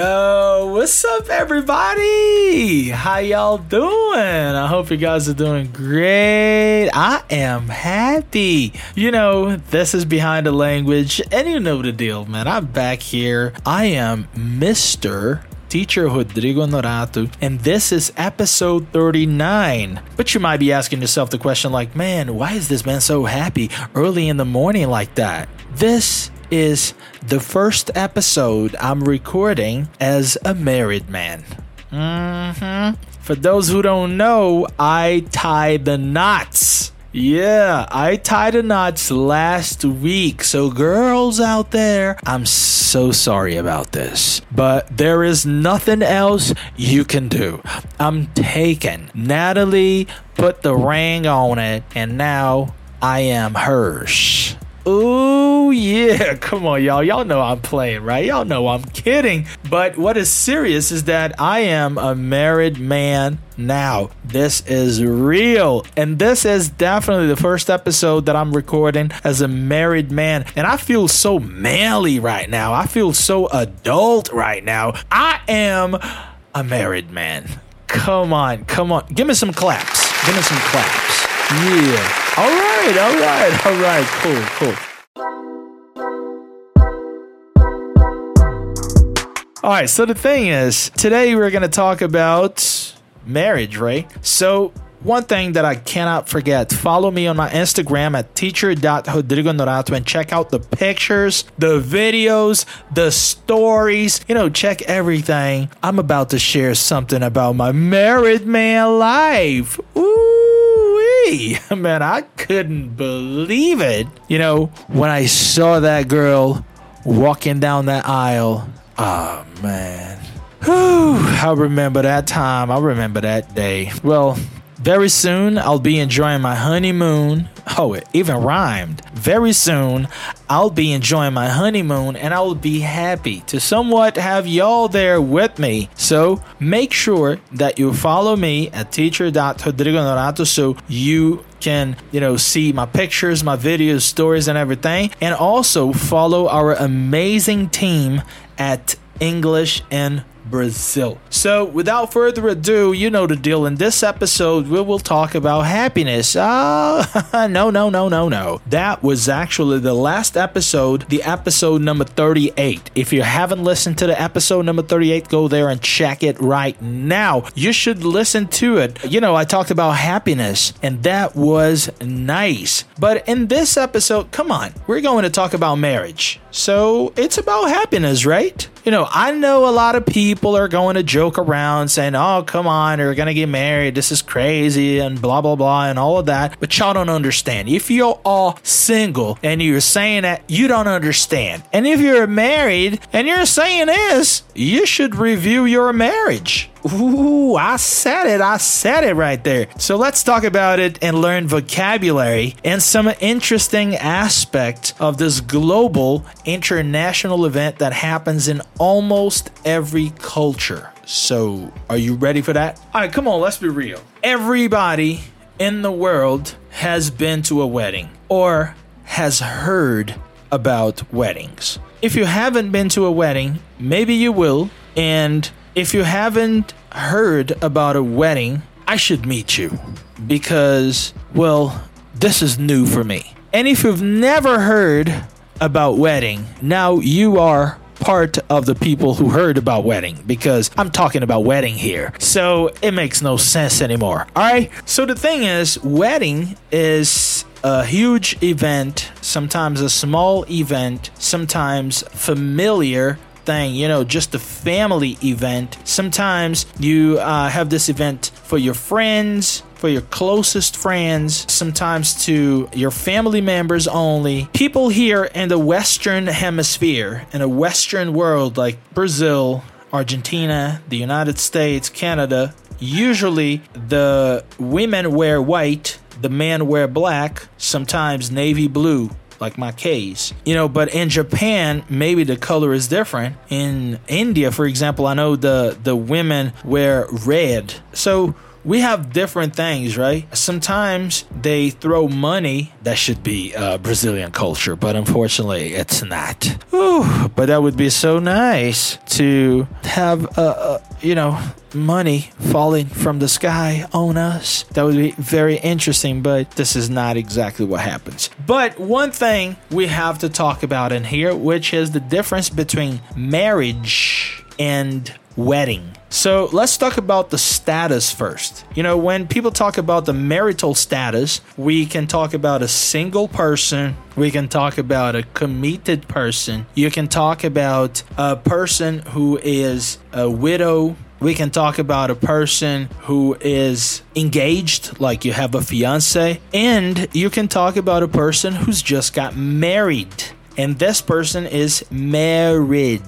Yo, what's up, everybody? How y'all doing? I hope you guys are doing great. I am happy. You know, this is Behind the Language, and you know the deal, man. I'm back here. I am Mr. Teacher Rodrigo Norato, and this is episode 39. But you might be asking yourself the question, like, man, why is this man so happy early in the morning like that? This is the first episode I'm recording as a married man. Mm-hmm. For those who don't know, I tie the knots. Yeah, I tied the knots last week. So, girls out there, I'm so sorry about this. But there is nothing else you can do. I'm taken. Natalie put the ring on it, and now I am hers. Ooh, yeah. Come on, y'all. Y'all know I'm playing, right? Y'all know I'm kidding. But what is serious is that I am a married man now. This is real. And this is definitely the first episode that I'm recording as a married man. And I feel so manly right now. I feel so adult right now. I am a married man. Come on, come on. Give me some claps. Give me some claps. Yeah. All right, all right, all right. Cool, cool. All right, so the thing is, today we're going to talk about marriage, right? So, one thing that I cannot forget follow me on my Instagram at teacher.rodrigonorato and check out the pictures, the videos, the stories. You know, check everything. I'm about to share something about my married man life. Ooh. Man, I couldn't believe it. You know, when I saw that girl walking down that aisle, oh man. Whew, I remember that time. I remember that day. Well, very soon, I'll be enjoying my honeymoon. Oh, it even rhymed. Very soon, I'll be enjoying my honeymoon and I will be happy to somewhat have y'all there with me. So make sure that you follow me at teacher.rodrigonorato so you can, you know, see my pictures, my videos, stories, and everything. And also follow our amazing team at English in Brazil. So, without further ado, you know the deal. In this episode, we will talk about happiness. Oh, no, no, no, no, no. That was actually the last episode, the episode number 38. If you haven't listened to the episode number 38, go there and check it right now. You should listen to it. You know, I talked about happiness, and that was nice. But in this episode, come on, we're going to talk about marriage. So, it's about happiness, right? You know, I know a lot of people are going to joke around saying, oh, come on, you're going to get married. This is crazy and blah, blah, blah, and all of that. But y'all don't understand. If you're all single and you're saying that, you don't understand. And if you're married and you're saying this, you should review your marriage. Ooh, I said it. I said it right there. So let's talk about it and learn vocabulary and some interesting aspect of this global international event that happens in almost every culture. So, are you ready for that? All right, come on, let's be real. Everybody in the world has been to a wedding or has heard about weddings. If you haven't been to a wedding, maybe you will. And if you haven't heard about a wedding, I should meet you because, well, this is new for me. And if you've never heard about wedding, now you are part of the people who heard about wedding because I'm talking about wedding here. So it makes no sense anymore. All right. So the thing is, wedding is a huge event, sometimes a small event, sometimes familiar thing, you know, just a family event. Sometimes you uh, have this event for your friends, for your closest friends, sometimes to your family members only. People here in the Western Hemisphere, in a Western world like Brazil, Argentina, the United States, Canada, usually the women wear white, the men wear black, sometimes navy blue like my case. You know, but in Japan, maybe the color is different. In India, for example, I know the the women wear red. So we have different things, right? Sometimes they throw money. That should be uh, Brazilian culture, but unfortunately, it's not. Ooh, but that would be so nice to have, uh, uh, you know, money falling from the sky on us. That would be very interesting, but this is not exactly what happens. But one thing we have to talk about in here, which is the difference between marriage and wedding. So let's talk about the status first. You know, when people talk about the marital status, we can talk about a single person, we can talk about a committed person, you can talk about a person who is a widow. We can talk about a person who is engaged, like you have a fiance, and you can talk about a person who's just got married, and this person is married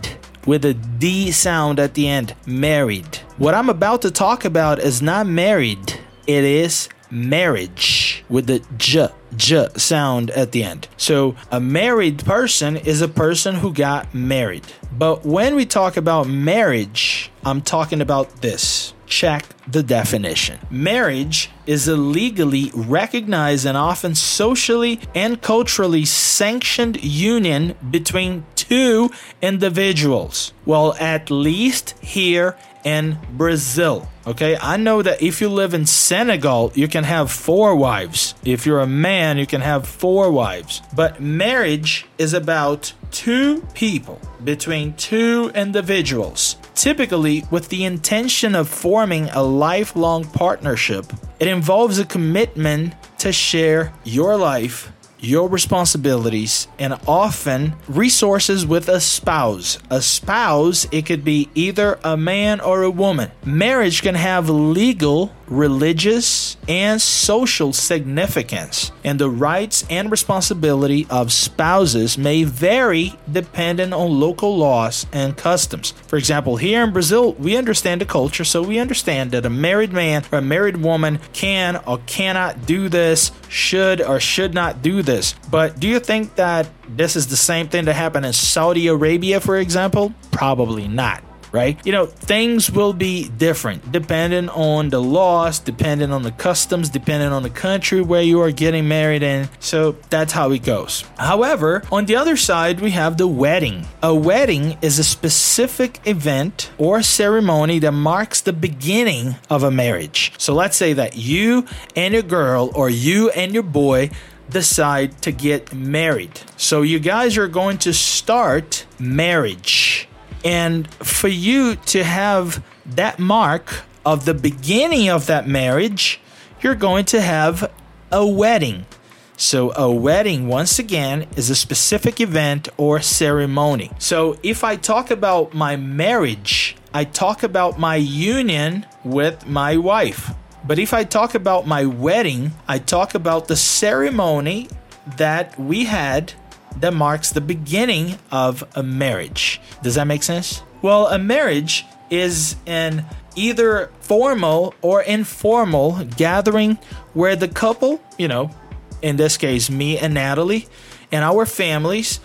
with a D sound at the end. Married. What I'm about to talk about is not married, it is marriage with the J, J sound at the end. So a married person is a person who got married. But when we talk about marriage, I'm talking about this. Check the definition. Marriage is a legally recognized and often socially and culturally sanctioned union between two individuals. Well, at least here in Brazil. Okay, I know that if you live in Senegal, you can have four wives. If you're a man, you can have four wives. But marriage is about two people between two individuals, typically with the intention of forming a lifelong partnership. It involves a commitment to share your life your responsibilities and often resources with a spouse. A spouse, it could be either a man or a woman. Marriage can have legal, religious, and social significance, and the rights and responsibility of spouses may vary depending on local laws and customs. For example, here in Brazil, we understand the culture, so we understand that a married man or a married woman can or cannot do this, should or should not do this. But do you think that this is the same thing that happened in Saudi Arabia, for example? Probably not right? You know, things will be different depending on the laws, depending on the customs, depending on the country where you are getting married in. So that's how it goes. However, on the other side, we have the wedding. A wedding is a specific event or ceremony that marks the beginning of a marriage. So let's say that you and your girl or you and your boy decide to get married. So you guys are going to start marriage. And for you to have that mark of the beginning of that marriage, you're going to have a wedding. So, a wedding, once again, is a specific event or ceremony. So, if I talk about my marriage, I talk about my union with my wife. But if I talk about my wedding, I talk about the ceremony that we had that marks the beginning of a marriage. Does that make sense? Well, a marriage is an either formal or informal gathering where the couple, you know, in this case, me and Natalie, and our families,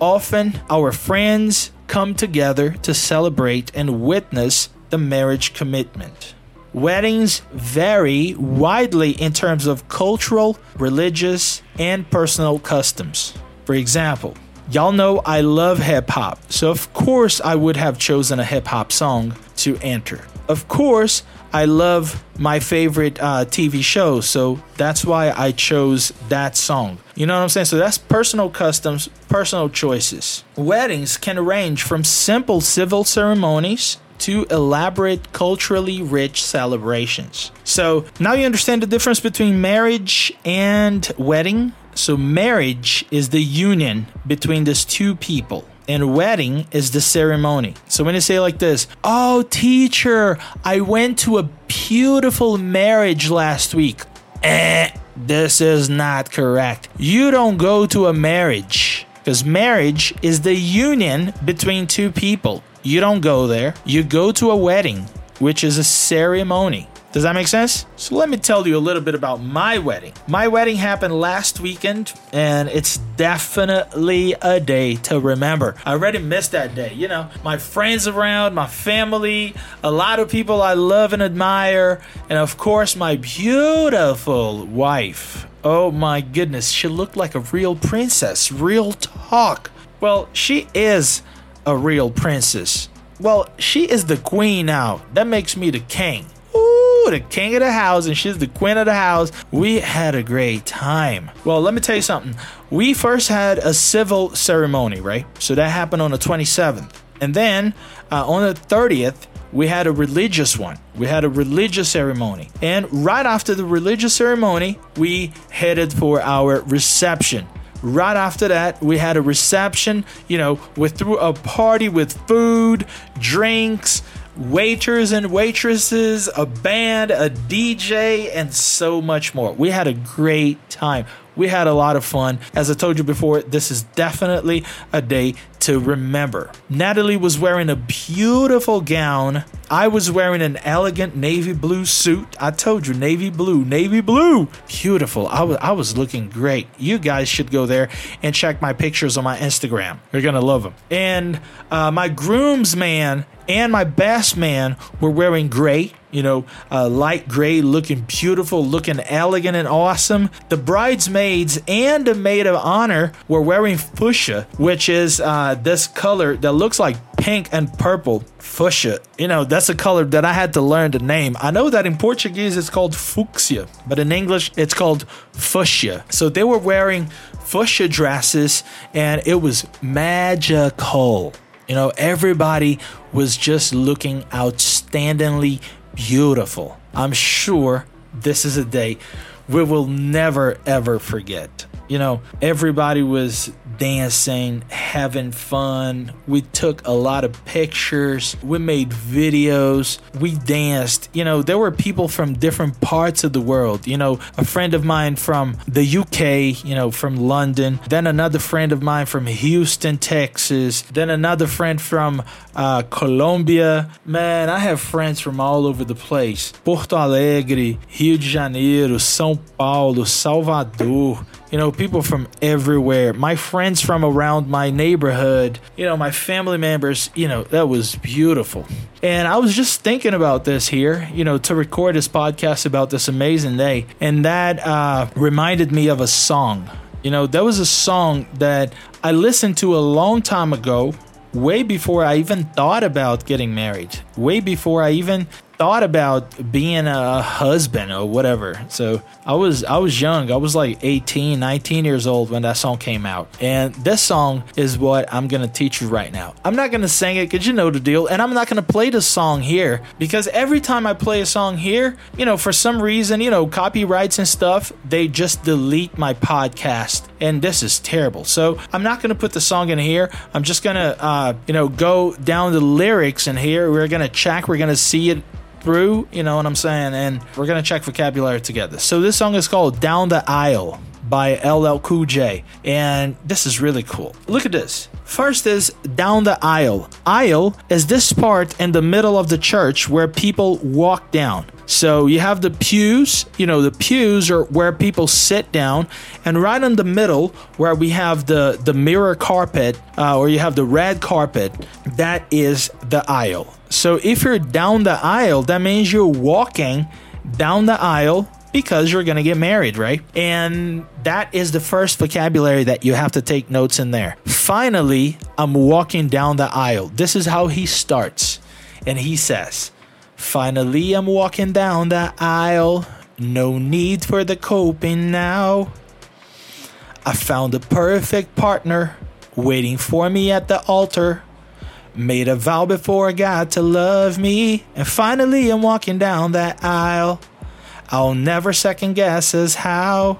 often our friends, come together to celebrate and witness the marriage commitment. Weddings vary widely in terms of cultural, religious, and personal customs. For example, y'all know I love hip hop, so of course I would have chosen a hip hop song to enter. Of course, I love my favorite uh, TV show, so that's why I chose that song. You know what I'm saying? So that's personal customs, personal choices. Weddings can range from simple civil ceremonies to elaborate, culturally rich celebrations. So now you understand the difference between marriage and wedding. So, marriage is the union between these two people. And wedding is the ceremony. So when you say like this, oh, teacher, I went to a beautiful marriage last week. Eh, this is not correct. You don't go to a marriage because marriage is the union between two people. You don't go there. You go to a wedding, which is a ceremony. Does that make sense? So let me tell you a little bit about my wedding. My wedding happened last weekend and it's definitely a day to remember. I already missed that day. You know, my friends around, my family, a lot of people I love and admire, and of course, my beautiful wife. Oh my goodness, she looked like a real princess. Real talk. Well, she is a real princess. Well, she is the queen now. That makes me the king the king of the house and she's the queen of the house. We had a great time. Well, let me tell you something. We first had a civil ceremony, right? So that happened on the 27th. And then uh, on the 30th, we had a religious one. We had a religious ceremony. And right after the religious ceremony, we headed for our reception. Right after that, we had a reception, you know, we threw a party with food, drinks, waiters and waitresses, a band, a DJ, and so much more. We had a great time. We had a lot of fun. As I told you before, this is definitely a day to remember. Natalie was wearing a beautiful gown. I was wearing an elegant navy blue suit. I told you, navy blue, navy blue. Beautiful. I was, I was looking great. You guys should go there and check my pictures on my Instagram. You're going to love them. And uh, my groomsman and my best man were wearing gray, you know, uh, light gray, looking beautiful, looking elegant and awesome. The bridesmaids and the maid of honor were wearing fuchsia, which is uh, this color that looks like pink and purple. Fuchsia, you know, that's a color that I had to learn the name. I know that in Portuguese it's called fucsia, but in English it's called fuchsia. So they were wearing fuchsia dresses and it was magical. You know, everybody was just looking outstandingly beautiful. I'm sure this is a day we will never ever forget. You know, everybody was dancing, having fun. We took a lot of pictures. We made videos. We danced. You know, there were people from different parts of the world. You know, a friend of mine from the UK, you know, from London. Then another friend of mine from Houston, Texas. Then another friend from uh, Colombia. Man, I have friends from all over the place Porto Alegre, Rio de Janeiro, São Paulo, Salvador you know, people from everywhere. My friends from around my neighborhood, you know, my family members, you know, that was beautiful. And I was just thinking about this here, you know, to record this podcast about this amazing day. And that uh, reminded me of a song. You know, that was a song that I listened to a long time ago way before I even thought about getting married, way before I even thought about being a husband or whatever. So I was I was young. I was like 18, 19 years old when that song came out. And this song is what I'm going to teach you right now. I'm not going to sing it cuz you know the deal and I'm not going to play the song here because every time I play a song here, you know, for some reason, you know, copyrights and stuff, they just delete my podcast and this is terrible. So I'm not going to put the song in here. I'm just going to uh, you know, go down the lyrics in here. We're going to check, we're going to see it through, you know what I'm saying? And we're gonna check vocabulary together. So this song is called Down the Aisle by LL Cool J. And this is really cool. Look at this. First is down the aisle. Aisle is this part in the middle of the church where people walk down. So you have the pews, you know, the pews are where people sit down, and right in the middle where we have the the mirror carpet, uh, or you have the red carpet, that is the aisle. So if you're down the aisle, that means you're walking down the aisle because you're going to get married, right? And that is the first vocabulary that you have to take notes in there. Finally, I'm walking down the aisle. This is how he starts. And he says, Finally, I'm walking down the aisle. No need for the coping now. I found a perfect partner waiting for me at the altar. Made a vow before God to love me. And finally, I'm walking down that aisle. I'll never second guess as how.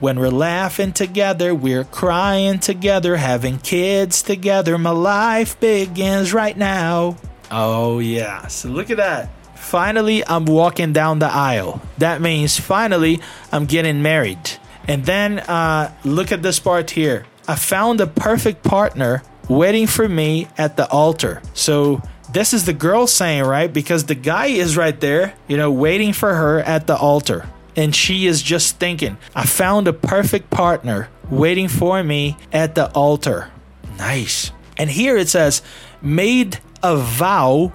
When we're laughing together, we're crying together, having kids together. My life begins right now. Oh, yeah. So look at that. Finally, I'm walking down the aisle. That means finally, I'm getting married. And then uh, look at this part here. I found a perfect partner waiting for me at the altar. So This is the girl saying, right? Because the guy is right there, you know, waiting for her at the altar. And she is just thinking, I found a perfect partner waiting for me at the altar. Nice. And here it says, made a vow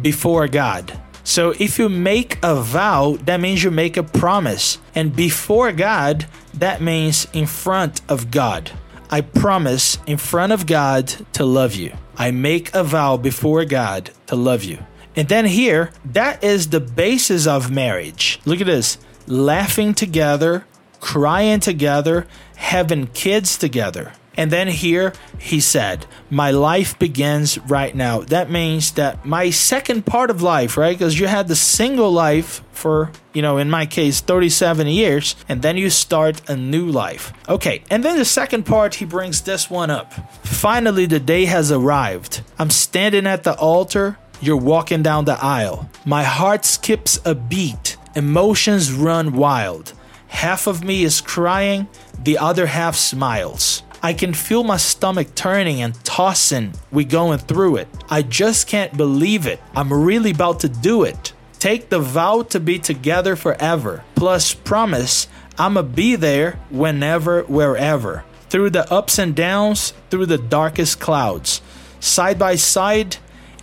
before God. So if you make a vow, that means you make a promise. And before God, that means in front of God. I promise in front of God to love you. I make a vow before God to love you. And then here, that is the basis of marriage. Look at this laughing together, crying together, having kids together. And then here he said, My life begins right now. That means that my second part of life, right? Because you had the single life for, you know, in my case, 37 years, and then you start a new life. Okay, and then the second part, he brings this one up. Finally, the day has arrived. I'm standing at the altar. You're walking down the aisle. My heart skips a beat. Emotions run wild. Half of me is crying, the other half smiles. I can feel my stomach turning and tossing. We going through it. I just can't believe it. I'm really about to do it. Take the vow to be together forever. Plus promise I'ma be there whenever, wherever. Through the ups and downs, through the darkest clouds. Side by side,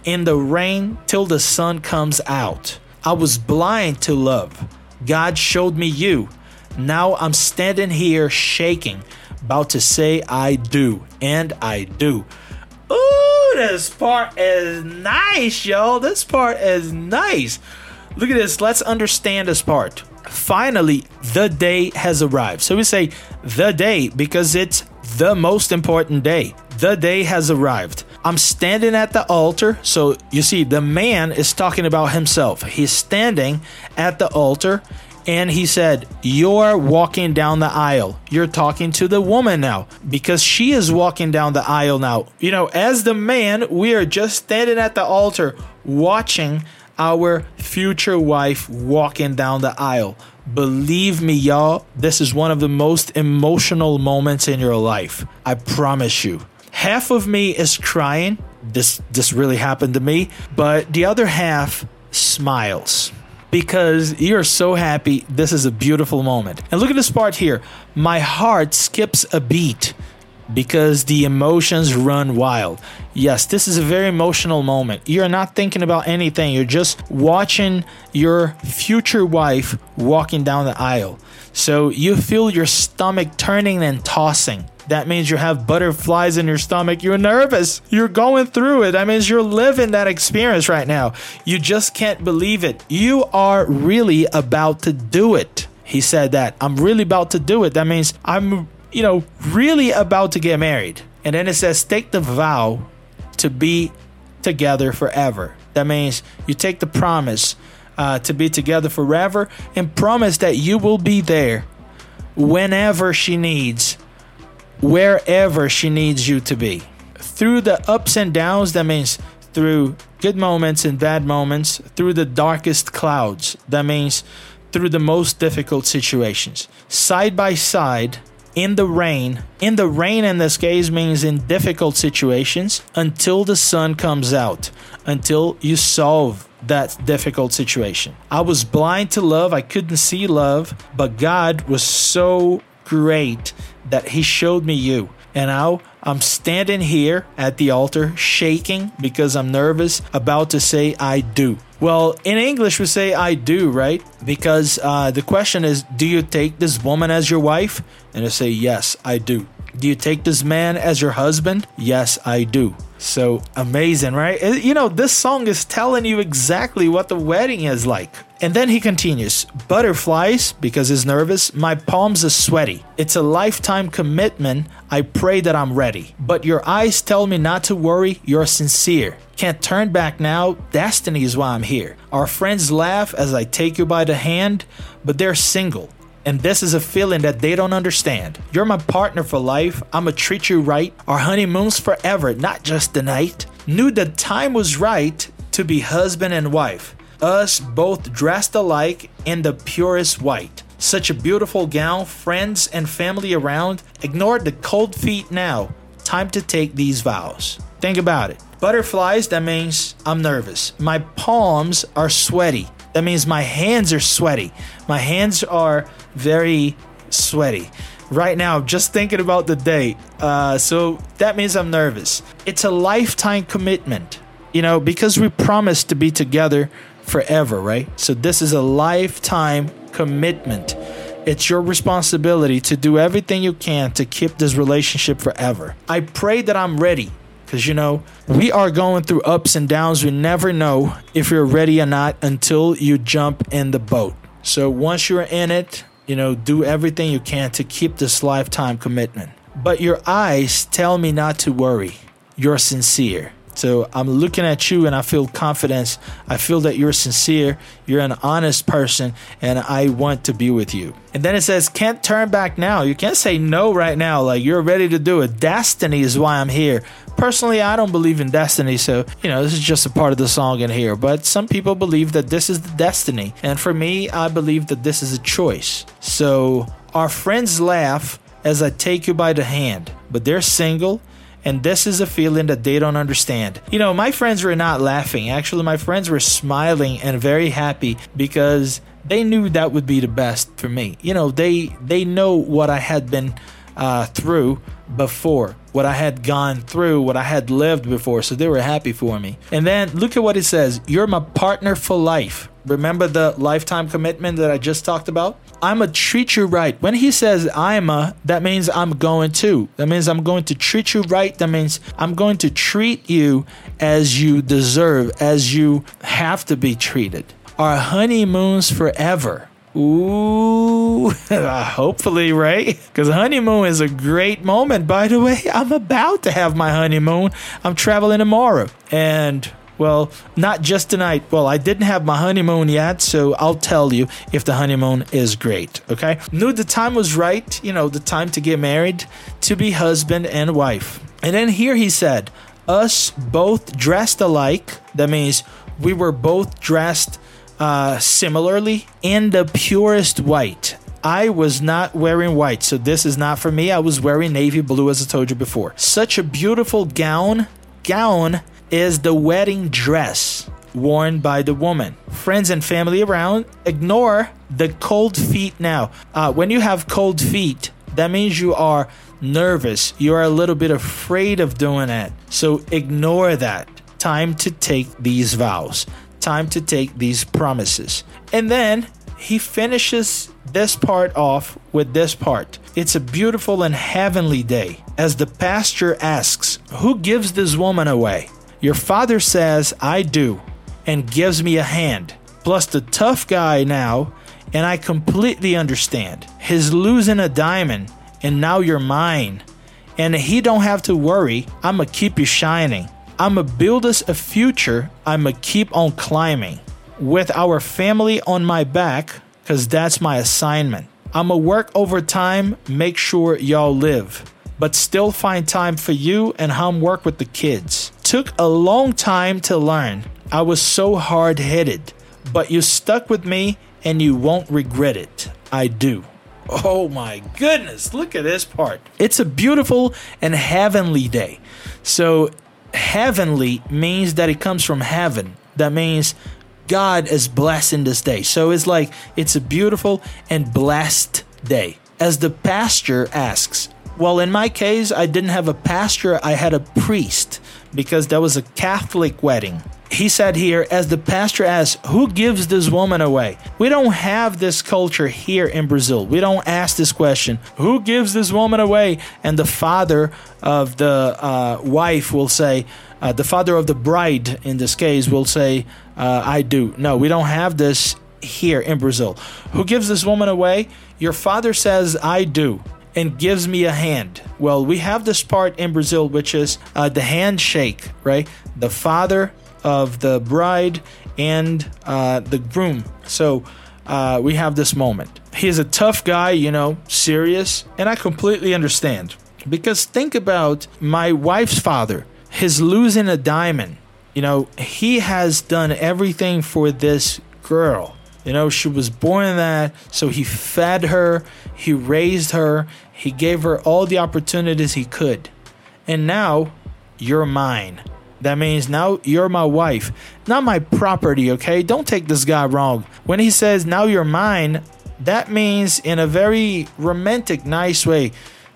in the rain till the sun comes out. I was blind to love. God showed me you. Now I'm standing here shaking about to say I do, and I do. Ooh, this part is nice, yo. This part is nice. Look at this. Let's understand this part. Finally, the day has arrived. So we say the day because it's the most important day. The day has arrived. I'm standing at the altar. So you see, the man is talking about himself. He's standing at the altar and he said, You're walking down the aisle. You're talking to the woman now because she is walking down the aisle now. You know, as the man, we are just standing at the altar watching our future wife walking down the aisle. Believe me, y'all, this is one of the most emotional moments in your life. I promise you. Half of me is crying. This this really happened to me, but the other half smiles because you're so happy. This is a beautiful moment. And look at this part here. My heart skips a beat because the emotions run wild. Yes, this is a very emotional moment. You're not thinking about anything, you're just watching your future wife walking down the aisle. So you feel your stomach turning and tossing. That means you have butterflies in your stomach. You're nervous. You're going through it. That means you're living that experience right now. You just can't believe it. You are really about to do it. He said that. I'm really about to do it. That means I'm you know, really about to get married. And then it says, take the vow to be together forever. That means you take the promise uh, to be together forever and promise that you will be there whenever she needs, wherever she needs you to be. Through the ups and downs, that means through good moments and bad moments, through the darkest clouds, that means through the most difficult situations. Side by side, in the rain. In the rain in this case means in difficult situations until the sun comes out, until you solve that difficult situation. I was blind to love, I couldn't see love, but God was so great that He showed me you. And now I'm standing here at the altar shaking because I'm nervous, about to say I do. Well, in English, we say I do, right? Because uh, the question is Do you take this woman as your wife? And I say, Yes, I do. Do you take this man as your husband? Yes, I do. So amazing, right? You know, this song is telling you exactly what the wedding is like. And then he continues Butterflies, because he's nervous, my palms are sweaty. It's a lifetime commitment. I pray that I'm ready. But your eyes tell me not to worry, you're sincere. Can't turn back now, destiny is why I'm here. Our friends laugh as I take you by the hand, but they're single. And this is a feeling that they don't understand. You're my partner for life. I'ma treat you right. Our honeymoon's forever, not just the night. Knew the time was right to be husband and wife. Us both dressed alike in the purest white. Such a beautiful gown, friends and family around. Ignore the cold feet now. Time to take these vows. Think about it. Butterflies, that means I'm nervous. My palms are sweaty. That means my hands are sweaty. My hands are very sweaty. Right now, just thinking about the date. Uh, so that means I'm nervous. It's a lifetime commitment, you know, because we promised to be together forever, right? So this is a lifetime commitment. It's your responsibility to do everything you can to keep this relationship forever. I pray that I'm ready because, you know, we are going through ups and downs. We never know if you're ready or not until you jump in the boat. So once you're in it, you know, do everything you can to keep this lifetime commitment. But your eyes tell me not to worry. You're sincere. So I'm looking at you and I feel confidence. I feel that you're sincere, you're an honest person, and I want to be with you. And then it says, can't turn back now. You can't say no right now. Like you're ready to do it. Destiny is why I'm here. Personally, I don't believe in destiny, so you know, this is just a part of the song in here. But some people believe that this is the destiny. And for me, I believe that this is a choice. So our friends laugh as I take you by the hand, but they're single and this is a feeling that they don't understand. You know, my friends were not laughing. Actually, my friends were smiling and very happy because they knew that would be the best for me. You know, they they know what I had been uh, through before, what I had gone through, what I had lived before. So they were happy for me. And then look at what it says You're my partner for life. Remember the lifetime commitment that I just talked about? I'm a treat you right. When he says I'm a, that means I'm going to. That means I'm going to treat you right. That means I'm going to treat you as you deserve, as you have to be treated. Our honeymoons forever. Ooh, hopefully, right? Because honeymoon is a great moment. By the way, I'm about to have my honeymoon. I'm traveling tomorrow. And well, not just tonight. Well, I didn't have my honeymoon yet, so I'll tell you if the honeymoon is great. Okay? Knew the time was right, you know, the time to get married, to be husband and wife. And then here he said, us both dressed alike. That means we were both dressed uh, similarly in the purest white. I was not wearing white, so this is not for me. I was wearing navy blue, as I told you before. Such a beautiful gown. Gown is the wedding dress worn by the woman. Friends and family around, ignore the cold feet now. Uh, when you have cold feet, that means you are nervous. You are a little bit afraid of doing it. So ignore that. Time to take these vows time to take these promises. And then he finishes this part off with this part. It's a beautiful and heavenly day. As the pastor asks, Who gives this woman away? Your father says, I do, and gives me a hand. Plus, the tough guy now, and I completely understand. He's losing a diamond, and now you're mine. And he don't have to worry, I'ma keep you shining. I'ma build us a future. I'ma keep on climbing with our family on my back, because that's my assignment. I'ma work overtime, make sure y'all live, but still find time for you and homework with the kids. Took a long time to learn. I was so hard headed, but you stuck with me and you won't regret it. I do. Oh my goodness, look at this part. It's a beautiful and heavenly day. So heavenly means that it comes from heaven. That means God is blessing this day. So it's like it's a beautiful and blessed day. As the pastor asks, well, in my case, I didn't have a pastor, I had a priest because that was a Catholic wedding he said here, as the pastor asks, Who gives this woman away? We don't have this culture here in Brazil. We don't ask this question, Who gives this woman away? And the father of the uh, wife will say, uh, The father of the bride, in this case, will say, uh, I do. No, we don't have this here in Brazil. Who gives this woman away? Your father says, I do and gives me a hand. Well, we have this part in Brazil, which is uh, the handshake, right? The father of the bride and uh, the groom. So uh, we have this moment. He's a tough guy, you know, serious, and I completely understand. Because think about my wife's father. He's losing a diamond. You know, he has done everything for this girl. You know, she was born that, so he fed her, he raised her, he gave her all the opportunities he could. And now, you're mine. That means now you're my wife, not my property, okay? Don't take this guy wrong. When he says now you're mine, that means in a very romantic, nice way.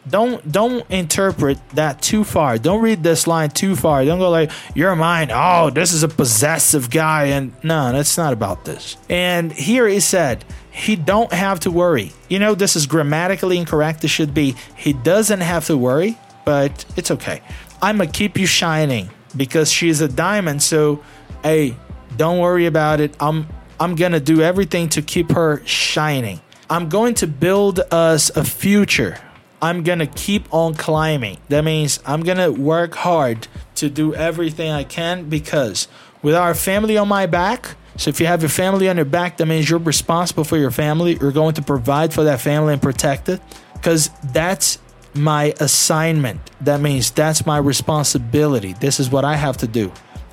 Don't don't interpret that too far. Don't read this line too far. Don't go like you're mine. Oh, this is a possessive guy, and no, that's not about this. And here he said he don't have to worry. You know this is grammatically incorrect. It should be he doesn't have to worry, but it's okay. I'm gonna keep you shining because she's a diamond. So, hey, don't worry about it. I'm I'm gonna do everything to keep her shining. I'm going to build us a future. I'm gonna keep on climbing. That means I'm gonna work hard to do everything I can because with our family on my back, so if you have your family on your back, that means you're responsible for your family. You're going to provide for that family and protect it because that's my assignment. That means that's my responsibility. This is what I have to do.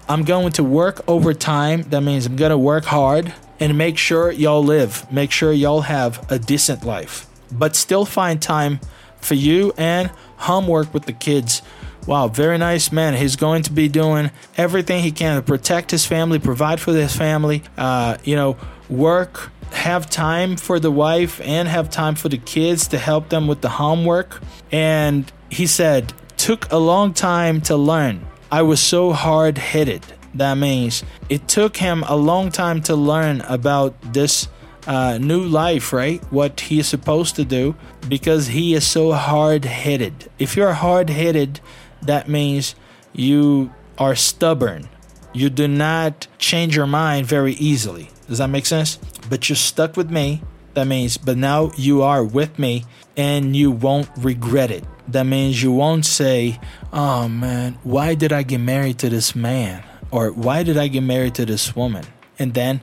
I'm going to work overtime. That means I'm going to work hard and make sure y'all live, make sure y'all have a decent life, but still find time for you and homework with the kids. Wow, very nice man. He's going to be doing everything he can to protect his family, provide for his family, uh, you know, work, have time for the wife, and have time for the kids to help them with the homework. And he said, took a long time to learn. I was so hard headed. That means it took him a long time to learn about this uh, new life, right? What he is supposed to do because he is so hard headed. If you're hard headed, that means you are stubborn. You do not change your mind very easily. Does that make sense? But you're stuck with me. That means, but now you are with me and you won't regret it. That means you won't say, oh man, why did I get married to this man? Or why did I get married to this woman? And then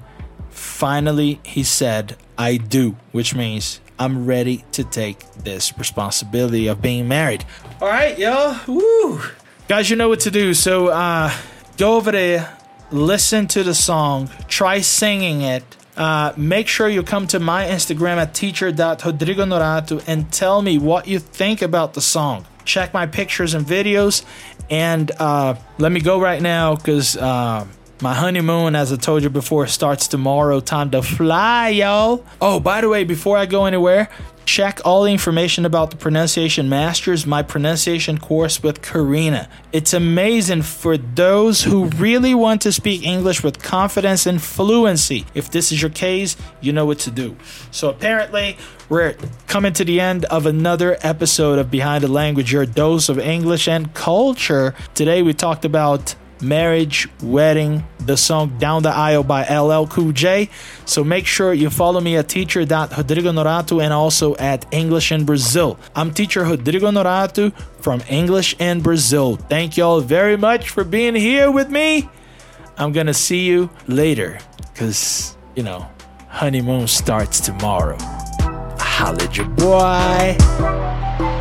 finally he said, I do, which means I'm ready to take this responsibility of being married. All right, y'all. Woo. Guys, you know what to do. So uh, go over there, listen to the song, try singing it. Uh, make sure you come to my Instagram at teacher.rodrigonorato and tell me what you think about the song. Check my pictures and videos. And uh, let me go right now because uh, my honeymoon, as I told you before, starts tomorrow. Time to fly, y'all. Oh, by the way, before I go anywhere, check all the information about the Pronunciation Masters, my pronunciation course with Karina. It's amazing for those who really want to speak English with confidence and fluency. If this is your case, you know what to do. So apparently, we're coming to the end of another episode of Behind the Language, your dose of English and culture. Today we talked about marriage, wedding, the song Down the Aisle by LL Cool J. So make sure you follow me at teacher.rodrigo Norato and also at English in Brazil. I'm teacher Rodrigo Norato from English in Brazil. Thank y'all very much for being here with me. I'm going to see you later because, you know, honeymoon starts tomorrow. Holla your boy.